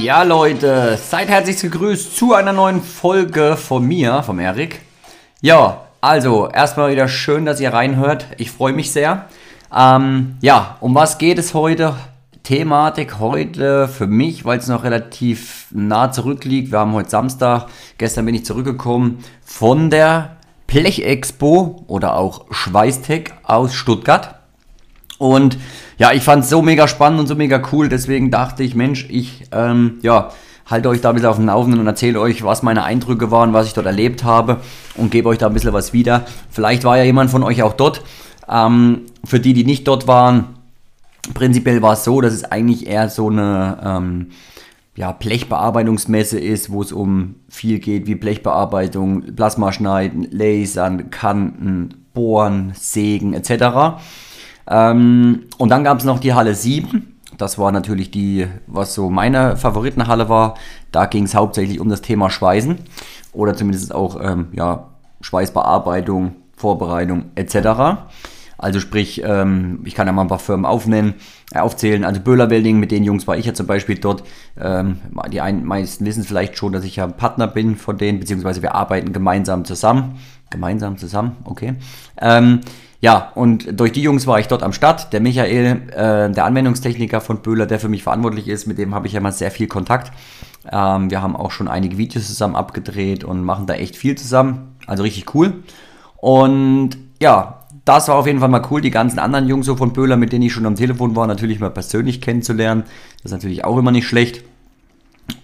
Ja, Leute, seid herzlich gegrüßt zu einer neuen Folge von mir, vom Erik. Ja, also erstmal wieder schön, dass ihr reinhört. Ich freue mich sehr. Ähm, ja, um was geht es heute? Thematik heute für mich, weil es noch relativ nah zurückliegt. Wir haben heute Samstag, gestern bin ich zurückgekommen von der Blechexpo oder auch Schweißtech aus Stuttgart. Und ja, ich fand es so mega spannend und so mega cool, deswegen dachte ich, Mensch, ich ähm, ja, halte euch da ein bisschen auf dem Laufenden und erzähle euch, was meine Eindrücke waren, was ich dort erlebt habe und gebe euch da ein bisschen was wieder. Vielleicht war ja jemand von euch auch dort. Ähm, für die, die nicht dort waren, prinzipiell war es so, dass es eigentlich eher so eine ähm, ja, Blechbearbeitungsmesse ist, wo es um viel geht, wie Blechbearbeitung, Plasmaschneiden, Lasern, Kanten, Bohren, Sägen etc. Ähm, und dann gab es noch die Halle 7. Das war natürlich die, was so meine Favoritenhalle war. Da ging es hauptsächlich um das Thema Schweißen oder zumindest auch ähm, ja, Schweißbearbeitung, Vorbereitung etc. Also sprich, ähm, ich kann ja mal ein paar Firmen aufnennen, äh, aufzählen. Also Böhler Welding, mit den Jungs war ich ja zum Beispiel dort. Ähm, die einen, meisten wissen vielleicht schon, dass ich ja Partner bin von denen, beziehungsweise wir arbeiten gemeinsam zusammen. Gemeinsam zusammen, okay. Ähm, ja, und durch die Jungs war ich dort am Start. Der Michael, äh, der Anwendungstechniker von Böhler, der für mich verantwortlich ist, mit dem habe ich ja mal sehr viel Kontakt. Ähm, wir haben auch schon einige Videos zusammen abgedreht und machen da echt viel zusammen. Also richtig cool. Und ja, das war auf jeden Fall mal cool, die ganzen anderen Jungs so von Böhler, mit denen ich schon am Telefon war, natürlich mal persönlich kennenzulernen. Das ist natürlich auch immer nicht schlecht.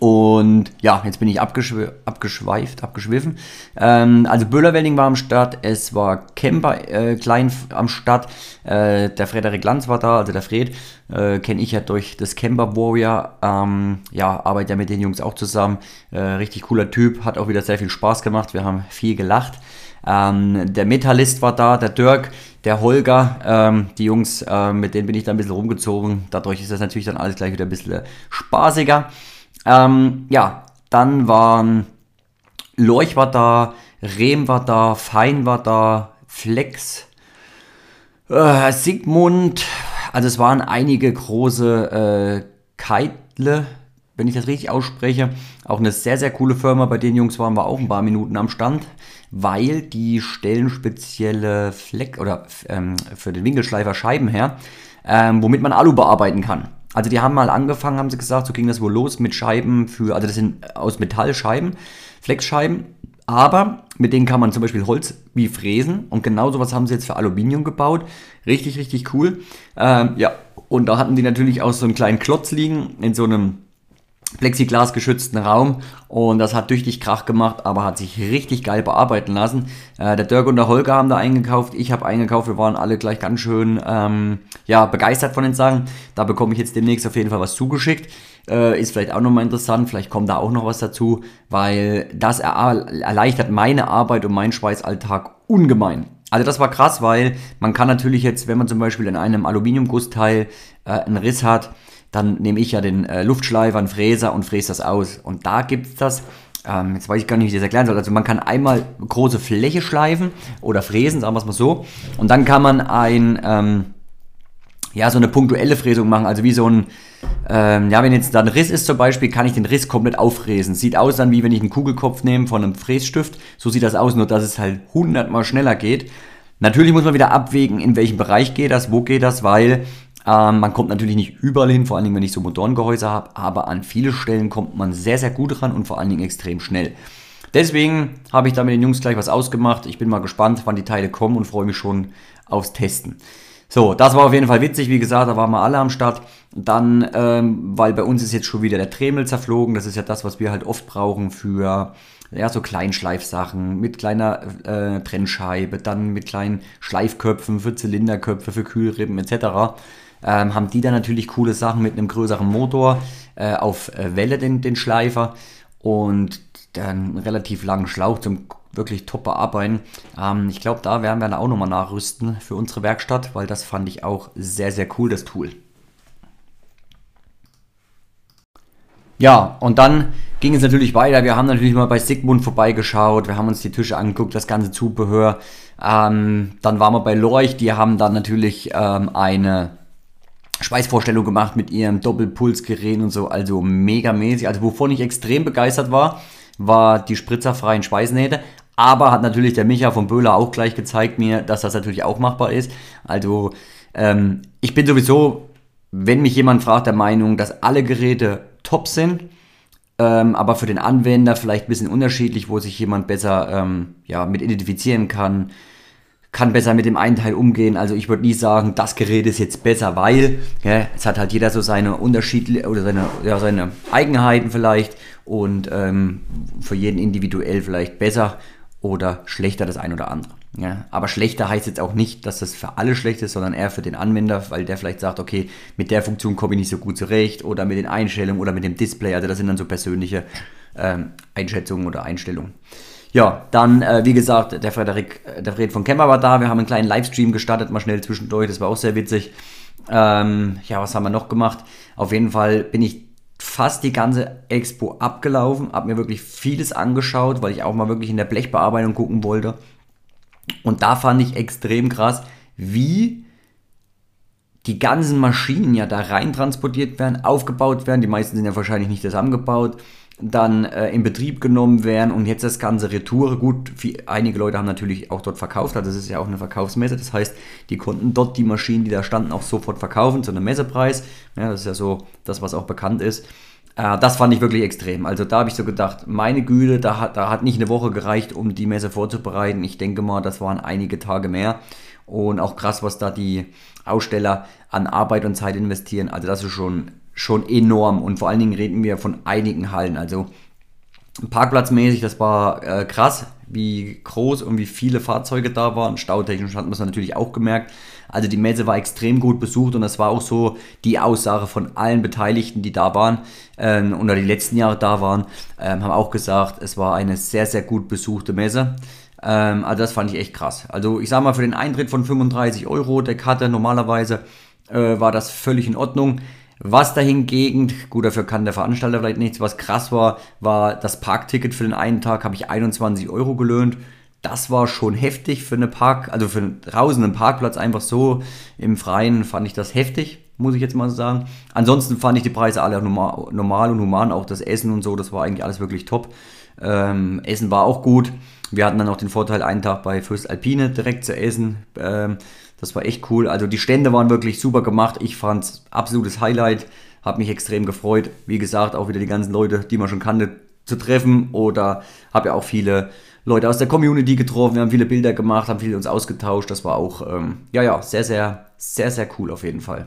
Und ja, jetzt bin ich abgeschw abgeschweift, abgeschwiffen. Ähm, also Böhlerwelding war am Start, es war Camper äh, klein am Start. Äh, der Frederik Lanz war da, also der Fred, äh, kenne ich ja durch das Camper Warrior. Ähm, ja, arbeitet ja mit den Jungs auch zusammen. Äh, richtig cooler Typ, hat auch wieder sehr viel Spaß gemacht. Wir haben viel gelacht. Ähm, der Metallist war da, der Dirk, der Holger, ähm, die Jungs, äh, mit denen bin ich da ein bisschen rumgezogen. Dadurch ist das natürlich dann alles gleich wieder ein bisschen spaßiger. Ähm, ja, dann waren Lorch war da, Rehm war da, Fein war da, Flex, äh, Sigmund, also es waren einige große äh, Keitle, wenn ich das richtig ausspreche. Auch eine sehr, sehr coole Firma. Bei den Jungs waren wir auch ein paar Minuten am Stand, weil die stellen spezielle Fleck oder ähm, für den Winkelschleifer Scheiben her, ähm, womit man Alu bearbeiten kann. Also die haben mal angefangen, haben sie gesagt, so ging das wohl los mit Scheiben für, also das sind aus Metallscheiben, Flexscheiben, aber mit denen kann man zum Beispiel Holz wie fräsen und genau sowas haben sie jetzt für Aluminium gebaut. Richtig, richtig cool. Ähm, ja, und da hatten die natürlich auch so einen kleinen Klotz liegen in so einem Plexiglas geschützten Raum und das hat tüchtig Krach gemacht, aber hat sich richtig geil bearbeiten lassen. Äh, der Dirk und der Holger haben da eingekauft, ich habe eingekauft, wir waren alle gleich ganz schön ähm, ja, begeistert von den Sachen. Da bekomme ich jetzt demnächst auf jeden Fall was zugeschickt. Äh, ist vielleicht auch nochmal interessant, vielleicht kommt da auch noch was dazu, weil das erleichtert meine Arbeit und meinen Schweißalltag ungemein. Also das war krass, weil man kann natürlich jetzt, wenn man zum Beispiel in einem Aluminiumgussteil äh, einen Riss hat, dann nehme ich ja den äh, Luftschleifer, einen Fräser und fräse das aus. Und da gibt es das, ähm, jetzt weiß ich gar nicht, wie ich das erklären soll. Also man kann einmal große Fläche schleifen oder fräsen, sagen wir es mal so. Und dann kann man ein, ähm, ja, so eine punktuelle Fräsung machen. Also wie so ein, ähm, ja, wenn jetzt da ein Riss ist zum Beispiel, kann ich den Riss komplett auffräsen. Sieht aus dann, wie wenn ich einen Kugelkopf nehme von einem Frässtift. So sieht das aus, nur dass es halt hundertmal schneller geht. Natürlich muss man wieder abwägen, in welchem Bereich geht das, wo geht das, weil ähm, man kommt natürlich nicht überall hin, vor allen Dingen, wenn ich so Motorengehäuse habe, aber an viele Stellen kommt man sehr, sehr gut ran und vor allen Dingen extrem schnell. Deswegen habe ich da mit den Jungs gleich was ausgemacht. Ich bin mal gespannt, wann die Teile kommen und freue mich schon aufs Testen. So, das war auf jeden Fall witzig. Wie gesagt, da waren wir alle am Start. Dann, ähm, weil bei uns ist jetzt schon wieder der Tremel zerflogen. Das ist ja das, was wir halt oft brauchen für ja, so Kleinschleifsachen mit kleiner äh, Trennscheibe, dann mit kleinen Schleifköpfen für Zylinderköpfe, für Kühlrippen etc ähm, haben die dann natürlich coole Sachen mit einem größeren Motor äh, auf äh, Welle den, den Schleifer und dann relativ langen Schlauch zum wirklich top bearbeiten. Ähm, ich glaube, da werden wir dann auch nochmal nachrüsten für unsere Werkstatt, weil das fand ich auch sehr, sehr cool, das Tool. Ja, und dann ging es natürlich weiter. Wir haben natürlich mal bei Sigmund vorbeigeschaut, wir haben uns die Tische angeguckt, das ganze Zubehör. Ähm, dann waren wir bei Lorch, die haben dann natürlich ähm, eine Schweißvorstellung gemacht mit ihrem Doppelpulsgerät und so, also mega mäßig. Also wovon ich extrem begeistert war, war die spritzerfreien Schweißnähte. Aber hat natürlich der Micha von Böhler auch gleich gezeigt mir, dass das natürlich auch machbar ist. Also ähm, ich bin sowieso, wenn mich jemand fragt, der Meinung, dass alle Geräte top sind, ähm, aber für den Anwender vielleicht ein bisschen unterschiedlich, wo sich jemand besser ähm, ja, mit identifizieren kann, kann besser mit dem einen Teil umgehen. Also ich würde nie sagen, das Gerät ist jetzt besser, weil ja, es hat halt jeder so seine Unterschiede oder seine, ja, seine Eigenheiten vielleicht und ähm, für jeden individuell vielleicht besser oder schlechter das ein oder andere. Ja, aber schlechter heißt jetzt auch nicht, dass das für alle schlecht ist, sondern eher für den Anwender, weil der vielleicht sagt, okay, mit der Funktion komme ich nicht so gut zurecht oder mit den Einstellungen oder mit dem Display. Also das sind dann so persönliche ähm, Einschätzungen oder Einstellungen. Ja, dann, äh, wie gesagt, der Frederik, äh, der Fred von Kemper war da. Wir haben einen kleinen Livestream gestartet, mal schnell zwischendurch. Das war auch sehr witzig. Ähm, ja, was haben wir noch gemacht? Auf jeden Fall bin ich fast die ganze Expo abgelaufen, habe mir wirklich vieles angeschaut, weil ich auch mal wirklich in der Blechbearbeitung gucken wollte. Und da fand ich extrem krass, wie die ganzen Maschinen ja da rein transportiert werden, aufgebaut werden. Die meisten sind ja wahrscheinlich nicht zusammengebaut dann äh, in Betrieb genommen werden und jetzt das ganze Retour. Gut, viel, einige Leute haben natürlich auch dort verkauft, also das ist ja auch eine Verkaufsmesse. Das heißt, die konnten dort die Maschinen, die da standen, auch sofort verkaufen zu einem Messepreis. Ja, das ist ja so das, was auch bekannt ist. Äh, das fand ich wirklich extrem. Also da habe ich so gedacht, meine Güte, da hat, da hat nicht eine Woche gereicht, um die Messe vorzubereiten. Ich denke mal, das waren einige Tage mehr. Und auch krass, was da die Aussteller an Arbeit und Zeit investieren. Also das ist schon schon enorm und vor allen Dingen reden wir von einigen Hallen. Also parkplatzmäßig, das war äh, krass, wie groß und wie viele Fahrzeuge da waren. Stautechnisch hat man es natürlich auch gemerkt. Also die Messe war extrem gut besucht und das war auch so die Aussage von allen Beteiligten, die da waren ähm, oder die letzten Jahre da waren, ähm, haben auch gesagt, es war eine sehr, sehr gut besuchte Messe. Ähm, also das fand ich echt krass. Also ich sag mal, für den Eintritt von 35 Euro der Karte normalerweise äh, war das völlig in Ordnung. Was dahingegen, gut, dafür kann der Veranstalter vielleicht nichts, was krass war, war das Parkticket für den einen Tag habe ich 21 Euro gelöhnt. Das war schon heftig für eine Park, also für einen Parkplatz einfach so im Freien fand ich das heftig, muss ich jetzt mal so sagen. Ansonsten fand ich die Preise alle normal und human, auch das Essen und so, das war eigentlich alles wirklich top. Ähm, Essen war auch gut. Wir hatten dann auch den Vorteil, einen Tag bei Fürst Alpine direkt zu essen. Ähm, das war echt cool. Also die Stände waren wirklich super gemacht. Ich fand es absolutes Highlight. Habe mich extrem gefreut. Wie gesagt, auch wieder die ganzen Leute, die man schon kannte, zu treffen. Oder habe ja auch viele Leute aus der Community getroffen. Wir haben viele Bilder gemacht, haben viele uns ausgetauscht. Das war auch, ähm, ja, ja, sehr, sehr, sehr, sehr cool auf jeden Fall.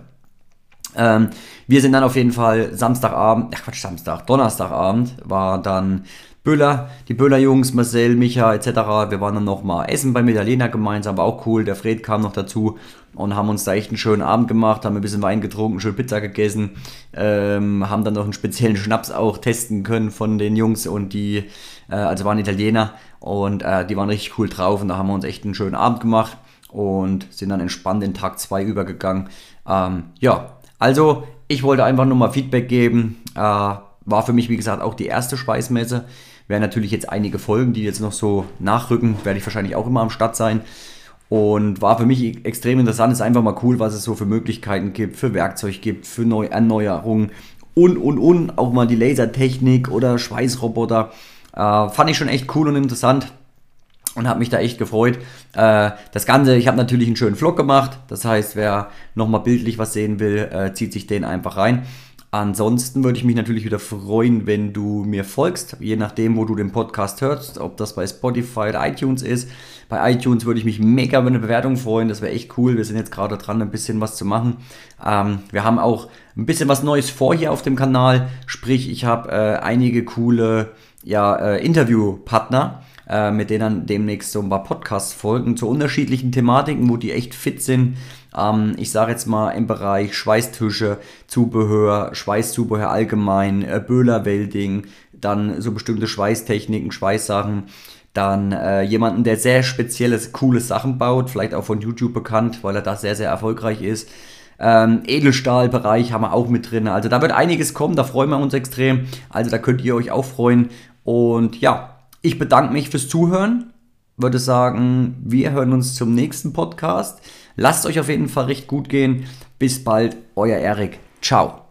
Ähm, wir sind dann auf jeden Fall Samstagabend, ach Quatsch, Samstag, Donnerstagabend war dann Böhler, die Böhler-Jungs, Marcel, Micha etc. Wir waren dann nochmal essen bei Italiener gemeinsam, war auch cool. Der Fred kam noch dazu und haben uns da echt einen schönen Abend gemacht, haben ein bisschen Wein getrunken, schön Pizza gegessen, ähm, haben dann noch einen speziellen Schnaps auch testen können von den Jungs und die, äh, also waren Italiener und äh, die waren richtig cool drauf und da haben wir uns echt einen schönen Abend gemacht und sind dann entspannt in Tag 2 übergegangen. Ähm, ja, also ich wollte einfach nur mal Feedback geben. Äh, war für mich, wie gesagt, auch die erste Speismesse. Werden natürlich jetzt einige Folgen, die jetzt noch so nachrücken, werde ich wahrscheinlich auch immer am Start sein. Und war für mich extrem interessant. Ist einfach mal cool, was es so für Möglichkeiten gibt, für Werkzeug gibt, für Neu Erneuerungen und, und, und. Auch mal die Lasertechnik oder Schweißroboter. Äh, fand ich schon echt cool und interessant und habe mich da echt gefreut. Äh, das Ganze, ich habe natürlich einen schönen Vlog gemacht. Das heißt, wer nochmal bildlich was sehen will, äh, zieht sich den einfach rein. Ansonsten würde ich mich natürlich wieder freuen, wenn du mir folgst, je nachdem, wo du den Podcast hörst, ob das bei Spotify oder iTunes ist. Bei iTunes würde ich mich mega über eine Bewertung freuen, das wäre echt cool. Wir sind jetzt gerade dran, ein bisschen was zu machen. Ähm, wir haben auch ein bisschen was Neues vor hier auf dem Kanal, sprich, ich habe äh, einige coole ja, äh, Interviewpartner äh, mit denen demnächst so ein paar Podcasts folgen zu unterschiedlichen Thematiken, wo die echt fit sind. Ähm, ich sage jetzt mal im Bereich Schweißtische, Zubehör, Schweißzubehör allgemein, äh, Böhler-Welding, dann so bestimmte Schweißtechniken, Schweißsachen. Dann äh, jemanden, der sehr spezielles, cooles Sachen baut, vielleicht auch von YouTube bekannt, weil er da sehr, sehr erfolgreich ist. Ähm, Edelstahlbereich haben wir auch mit drin. Also da wird einiges kommen, da freuen wir uns extrem. Also da könnt ihr euch auch freuen. Und ja, ich bedanke mich fürs Zuhören. Würde sagen, wir hören uns zum nächsten Podcast. Lasst euch auf jeden Fall recht gut gehen. Bis bald, euer Erik. Ciao.